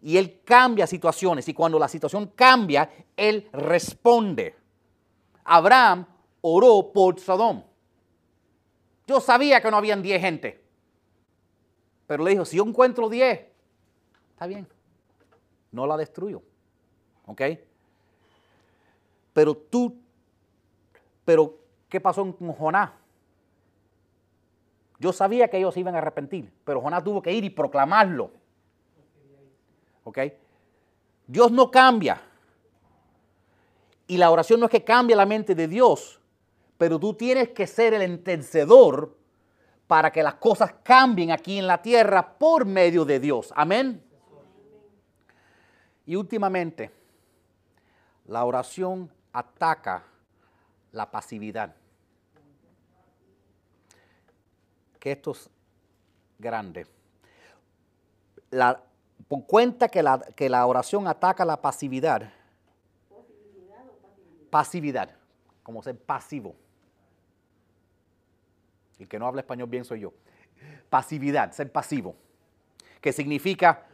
Y Él cambia situaciones. Y cuando la situación cambia, Él responde. Abraham oró por Sodom. Yo sabía que no habían 10 gente. Pero le dijo, si yo encuentro 10, está bien. No la destruyo. ¿Ok? Pero tú, pero ¿qué pasó con Jonás? Yo sabía que ellos iban a arrepentir, pero Jonás tuvo que ir y proclamarlo. ¿Ok? Dios no cambia. Y la oración no es que cambie la mente de Dios, pero tú tienes que ser el entendedor para que las cosas cambien aquí en la tierra por medio de Dios. Amén. Y últimamente, la oración ataca la pasividad. Que esto es grande. La, cuenta que la, que la oración ataca la pasividad. Pasividad, como ser pasivo. El que no habla español bien soy yo. Pasividad, ser pasivo. Que significa,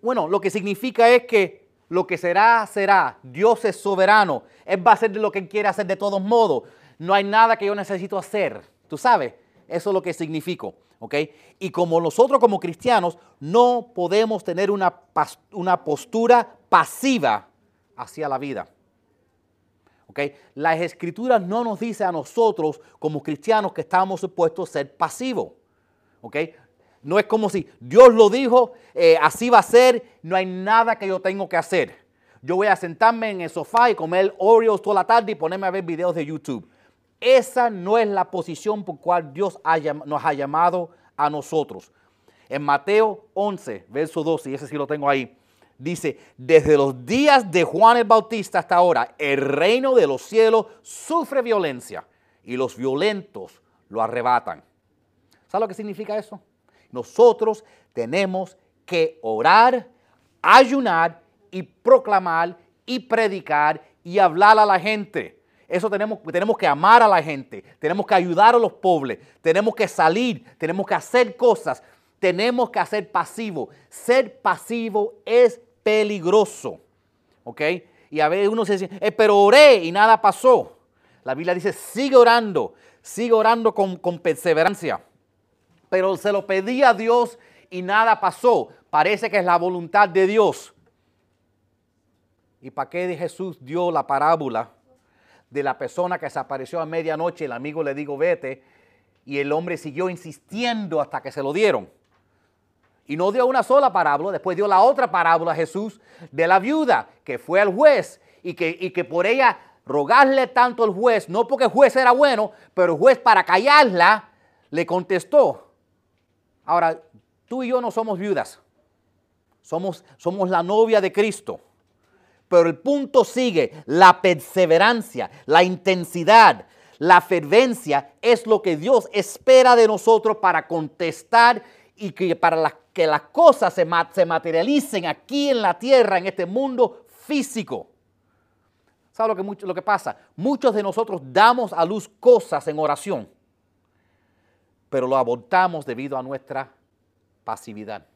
bueno, lo que significa es que lo que será, será. Dios es soberano. Él va a hacer lo que Él quiere hacer de todos modos. No hay nada que yo necesito hacer. ¿Tú sabes? Eso es lo que significa. ¿ok? Y como nosotros como cristianos no podemos tener una, una postura pasiva hacia la vida. ¿Ok? Las escrituras no nos dicen a nosotros como cristianos que estamos supuestos a ser pasivos. ¿ok? No es como si Dios lo dijo, eh, así va a ser, no hay nada que yo tengo que hacer. Yo voy a sentarme en el sofá y comer Oreos toda la tarde y ponerme a ver videos de YouTube. Esa no es la posición por cual Dios nos ha llamado a nosotros. En Mateo 11, verso 12, y ese sí lo tengo ahí, dice, desde los días de Juan el Bautista hasta ahora, el reino de los cielos sufre violencia y los violentos lo arrebatan. ¿Sabes lo que significa eso? Nosotros tenemos que orar, ayunar y proclamar y predicar y hablar a la gente. Eso tenemos, tenemos que amar a la gente, tenemos que ayudar a los pobres, tenemos que salir, tenemos que hacer cosas, tenemos que hacer pasivo. Ser pasivo es peligroso. ¿Ok? Y a veces uno se dice, eh, pero oré y nada pasó. La Biblia dice, sigue orando, sigue orando con, perseverancia pero se lo pedí a Dios y nada pasó. Parece que es la voluntad de Dios. ¿Y para qué Jesús dio la parábola de la persona que se apareció a medianoche? El amigo le dijo, vete. Y el hombre siguió insistiendo hasta que se lo dieron. Y no dio una sola parábola, después dio la otra parábola a Jesús de la viuda que fue al juez y que, y que por ella rogarle tanto al juez, no porque el juez era bueno, pero el juez para callarla le contestó, Ahora, tú y yo no somos viudas. Somos, somos la novia de Cristo. Pero el punto sigue, la perseverancia, la intensidad, la fervencia es lo que Dios espera de nosotros para contestar y que para que las cosas se, se materialicen aquí en la tierra, en este mundo físico. ¿Sabes lo que, lo que pasa? Muchos de nosotros damos a luz cosas en oración pero lo abortamos debido a nuestra pasividad.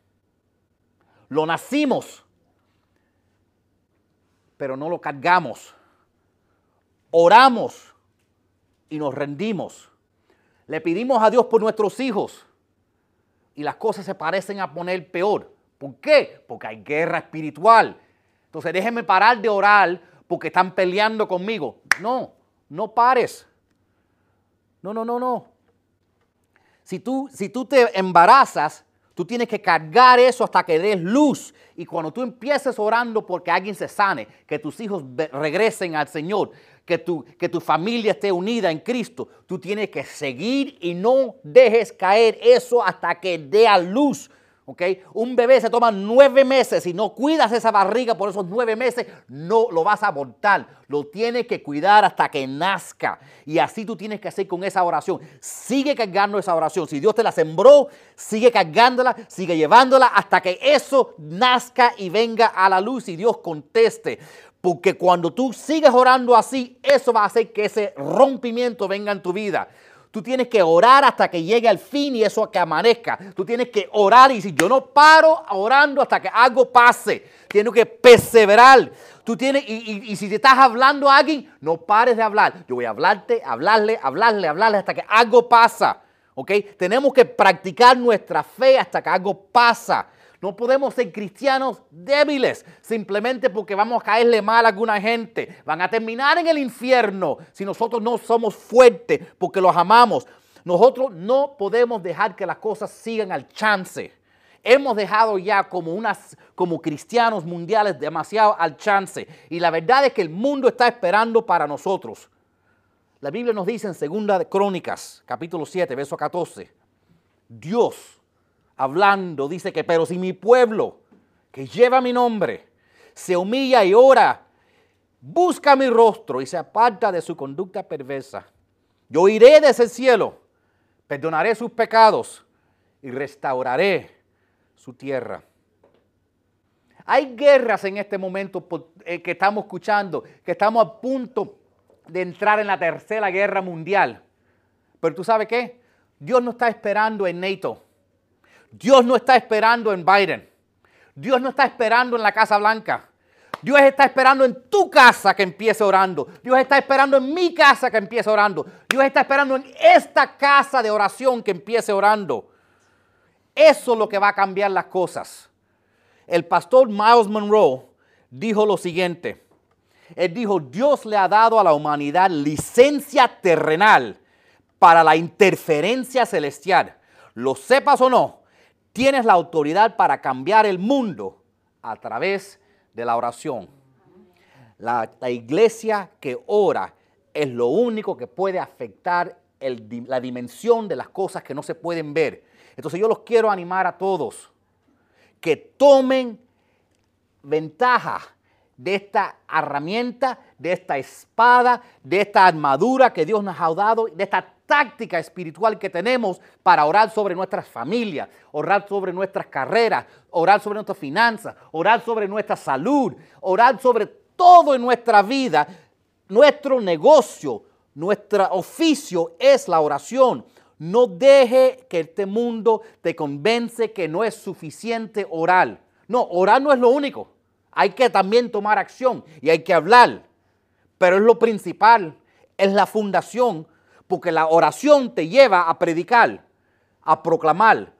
Lo nacimos, pero no lo cargamos. Oramos y nos rendimos. Le pedimos a Dios por nuestros hijos y las cosas se parecen a poner peor. ¿Por qué? Porque hay guerra espiritual. Entonces déjenme parar de orar porque están peleando conmigo. No, no pares. No, no, no, no. Si tú, si tú te embarazas, Tú tienes que cargar eso hasta que des luz. Y cuando tú empieces orando porque alguien se sane, que tus hijos regresen al Señor, que tu, que tu familia esté unida en Cristo, tú tienes que seguir y no dejes caer eso hasta que dé a luz un bebé se toma nueve meses. Si no cuidas esa barriga por esos nueve meses, no lo vas a abortar. Lo tienes que cuidar hasta que nazca. Y así tú tienes que hacer con esa oración. Sigue cargando esa oración. Si Dios te la sembró, sigue cargándola, sigue llevándola hasta que eso nazca y venga a la luz y Dios conteste. Porque cuando tú sigues orando así, eso va a hacer que ese rompimiento venga en tu vida. Tú tienes que orar hasta que llegue al fin y eso que amanezca. Tú tienes que orar y si yo no paro orando hasta que algo pase. Tienes que perseverar. Tú tienes, y, si te estás hablando a alguien, no pares de hablar. Yo voy a hablarte, hablarle, hablarle, hablarle hasta que algo pasa. ¿Ok? Tenemos que practicar nuestra fe hasta que algo pasa. No podemos ser cristianos débiles simplemente porque vamos a caerle mal a alguna gente. Van a terminar en el infierno si nosotros no somos fuertes porque los amamos. Nosotros no podemos dejar que las cosas sigan al chance. Hemos dejado ya como, unas, como cristianos mundiales demasiado al chance. Y la verdad es que el mundo está esperando para nosotros. La Biblia nos dice en Segunda de Crónicas, capítulo 7, verso 14, Dios hablando, dice que, pero si mi pueblo, que lleva mi nombre, se humilla y ora, busca mi rostro y se aparta de su conducta perversa, yo iré desde el cielo, perdonaré sus pecados y restauraré su tierra. Hay guerras en este momento eh, que estamos escuchando, que estamos a punto de entrar en la tercera guerra mundial. Pero tú sabes qué? Dios no está esperando en NATO. Dios no está esperando en Biden. Dios no está esperando en la Casa Blanca. Dios está esperando en tu casa que empiece orando. Dios está esperando en mi casa que empiece orando. Dios está esperando en esta casa de oración que empiece orando. Eso es lo que va a cambiar las cosas. El pastor Miles Monroe dijo lo siguiente. Él dijo, Dios le ha dado a la humanidad licencia terrenal para la interferencia celestial. Lo sepas o no, Tienes la autoridad para cambiar el mundo a través de la oración. La, iglesia que ora es lo único que puede afectar la dimensión de las cosas que no se pueden ver. Entonces yo los quiero animar a todos que tomen ventaja de esta herramienta, de esta espada, de esta armadura que Dios nos ha dado, de esta táctica espiritual que tenemos para orar sobre nuestras familias, orar sobre nuestras carreras, orar sobre nuestras finanzas, orar sobre nuestra salud, orar sobre todo en nuestra vida. Nuestro negocio, nuestro oficio es la oración. No deje que este mundo te convence que no es suficiente orar. No, orar no es lo único. Hay que también tomar acción y hay que hablar. Pero es lo principal, es la fundación porque la oración te lleva a predicar, a proclamar.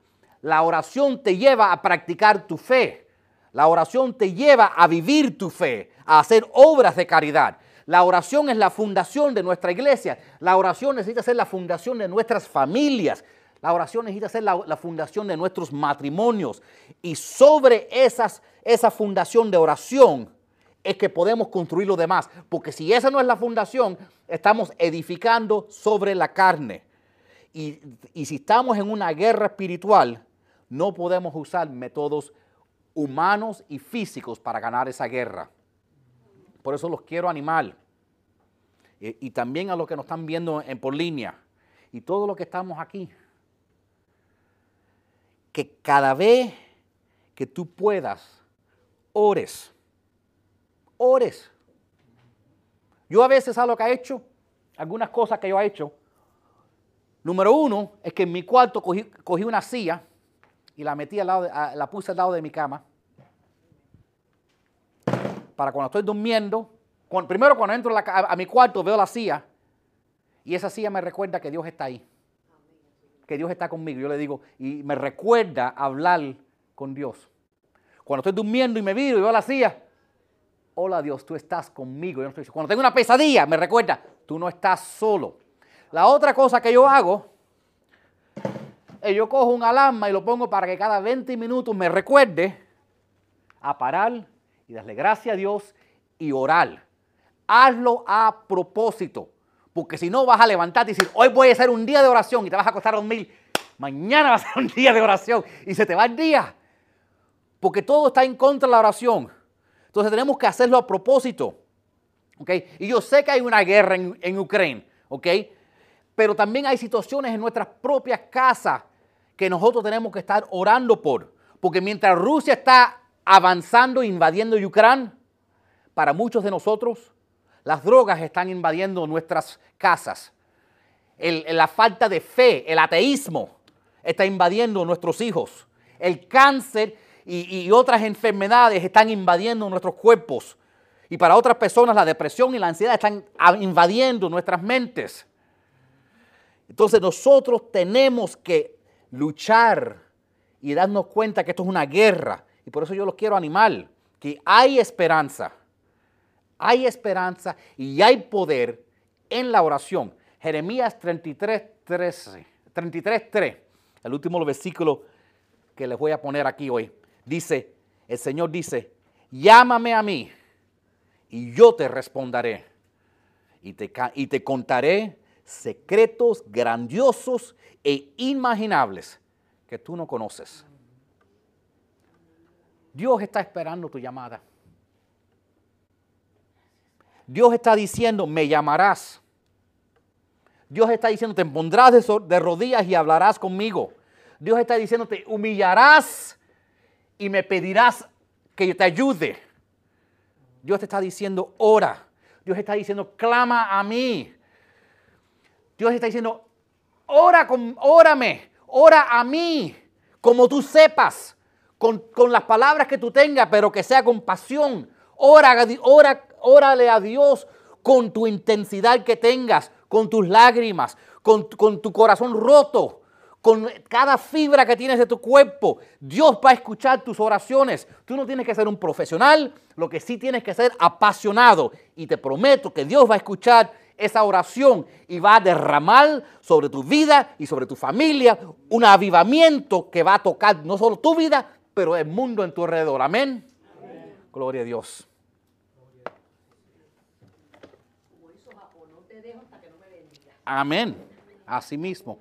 La oración te lleva a practicar tu fe. La oración te lleva a vivir tu fe, a hacer obras de caridad. La oración es la fundación de nuestra iglesia. La oración necesita ser la fundación de nuestras familias. La oración necesita ser la, fundación de nuestros matrimonios. Y sobre esa fundación de oración es que podemos construir lo demás. Porque si esa no es la fundación, estamos edificando sobre la carne. Y, si estamos en una guerra espiritual, no podemos usar métodos humanos y físicos para ganar esa guerra. Por eso los quiero animar. Y, también a los que nos están viendo en, por línea. Y todos los que estamos aquí. Que cada vez que tú puedas, ores ores. Yo a veces, a lo que he hecho? Algunas cosas que yo he hecho. Número uno es que en mi cuarto cogí, una silla y la metí al lado, la puse al lado de mi cama. Para cuando estoy durmiendo, primero cuando entro a, mi cuarto veo la silla y esa silla me recuerda que Dios está ahí. Que Dios está conmigo. Yo le digo, y me recuerda hablar con Dios. Cuando estoy durmiendo y me viro y veo la silla, hola Dios, tú estás conmigo. Cuando tengo una pesadilla, me recuerda, tú no estás solo. La otra cosa que yo hago eh, yo cojo un alarma y lo pongo para que cada 20 minutos me recuerde a parar y darle gracias a Dios y orar. Hazlo a propósito, porque si no vas a levantarte y decir, hoy voy a hacer un día de oración y te vas a acostar a dormir. Mañana va a ser un día de oración y se te va el día. Porque todo está en contra de la oración. Entonces tenemos que hacerlo a propósito. Y yo sé que hay una guerra en, en Ucrania. ¿ok? Pero también hay situaciones en nuestras propias casas que nosotros tenemos que estar orando por. Porque mientras Rusia está avanzando, invadiendo Ucrania, para muchos de nosotros, las drogas están invadiendo nuestras casas. la falta de fe, el ateísmo está invadiendo nuestros hijos. El cáncer y, y otras enfermedades están invadiendo nuestros cuerpos. Y para otras personas la depresión y la ansiedad están invadiendo nuestras mentes. Entonces nosotros tenemos que luchar y darnos cuenta que esto es una guerra. Y por eso yo los quiero animar, que hay esperanza. Hay esperanza y hay poder en la oración. Jeremías 33, 13, 33, 3, el último versículo que les voy a poner aquí hoy. Dice, el Señor dice, llámame a mí y yo te responderé y te, y te contaré secretos grandiosos e imaginables que tú no conoces. Dios está esperando tu llamada. Dios está diciendo, me llamarás. Dios está diciendo, te pondrás de, rodillas y hablarás conmigo. Dios está diciendo, te humillarás y me pedirás que yo te ayude. Dios te está diciendo, ora. Dios está diciendo, clama a mí. Dios está diciendo, ora con, órame, ora a mí, como tú sepas, con, las palabras que tú tengas, pero que sea con pasión. Ora, ora, órale a Dios con tu intensidad que tengas, con tus lágrimas, con, tu corazón roto, con cada fibra que tienes de tu cuerpo. Dios va a escuchar tus oraciones. Tú no tienes que ser un profesional, lo que sí tienes que ser apasionado. Y te prometo que Dios va a escuchar esa oración y va a derramar sobre tu vida y sobre tu familia un avivamiento que va a tocar no solo tu vida, pero el mundo en tu alrededor. Amén. Gloria a Dios. Amén. Así mismo.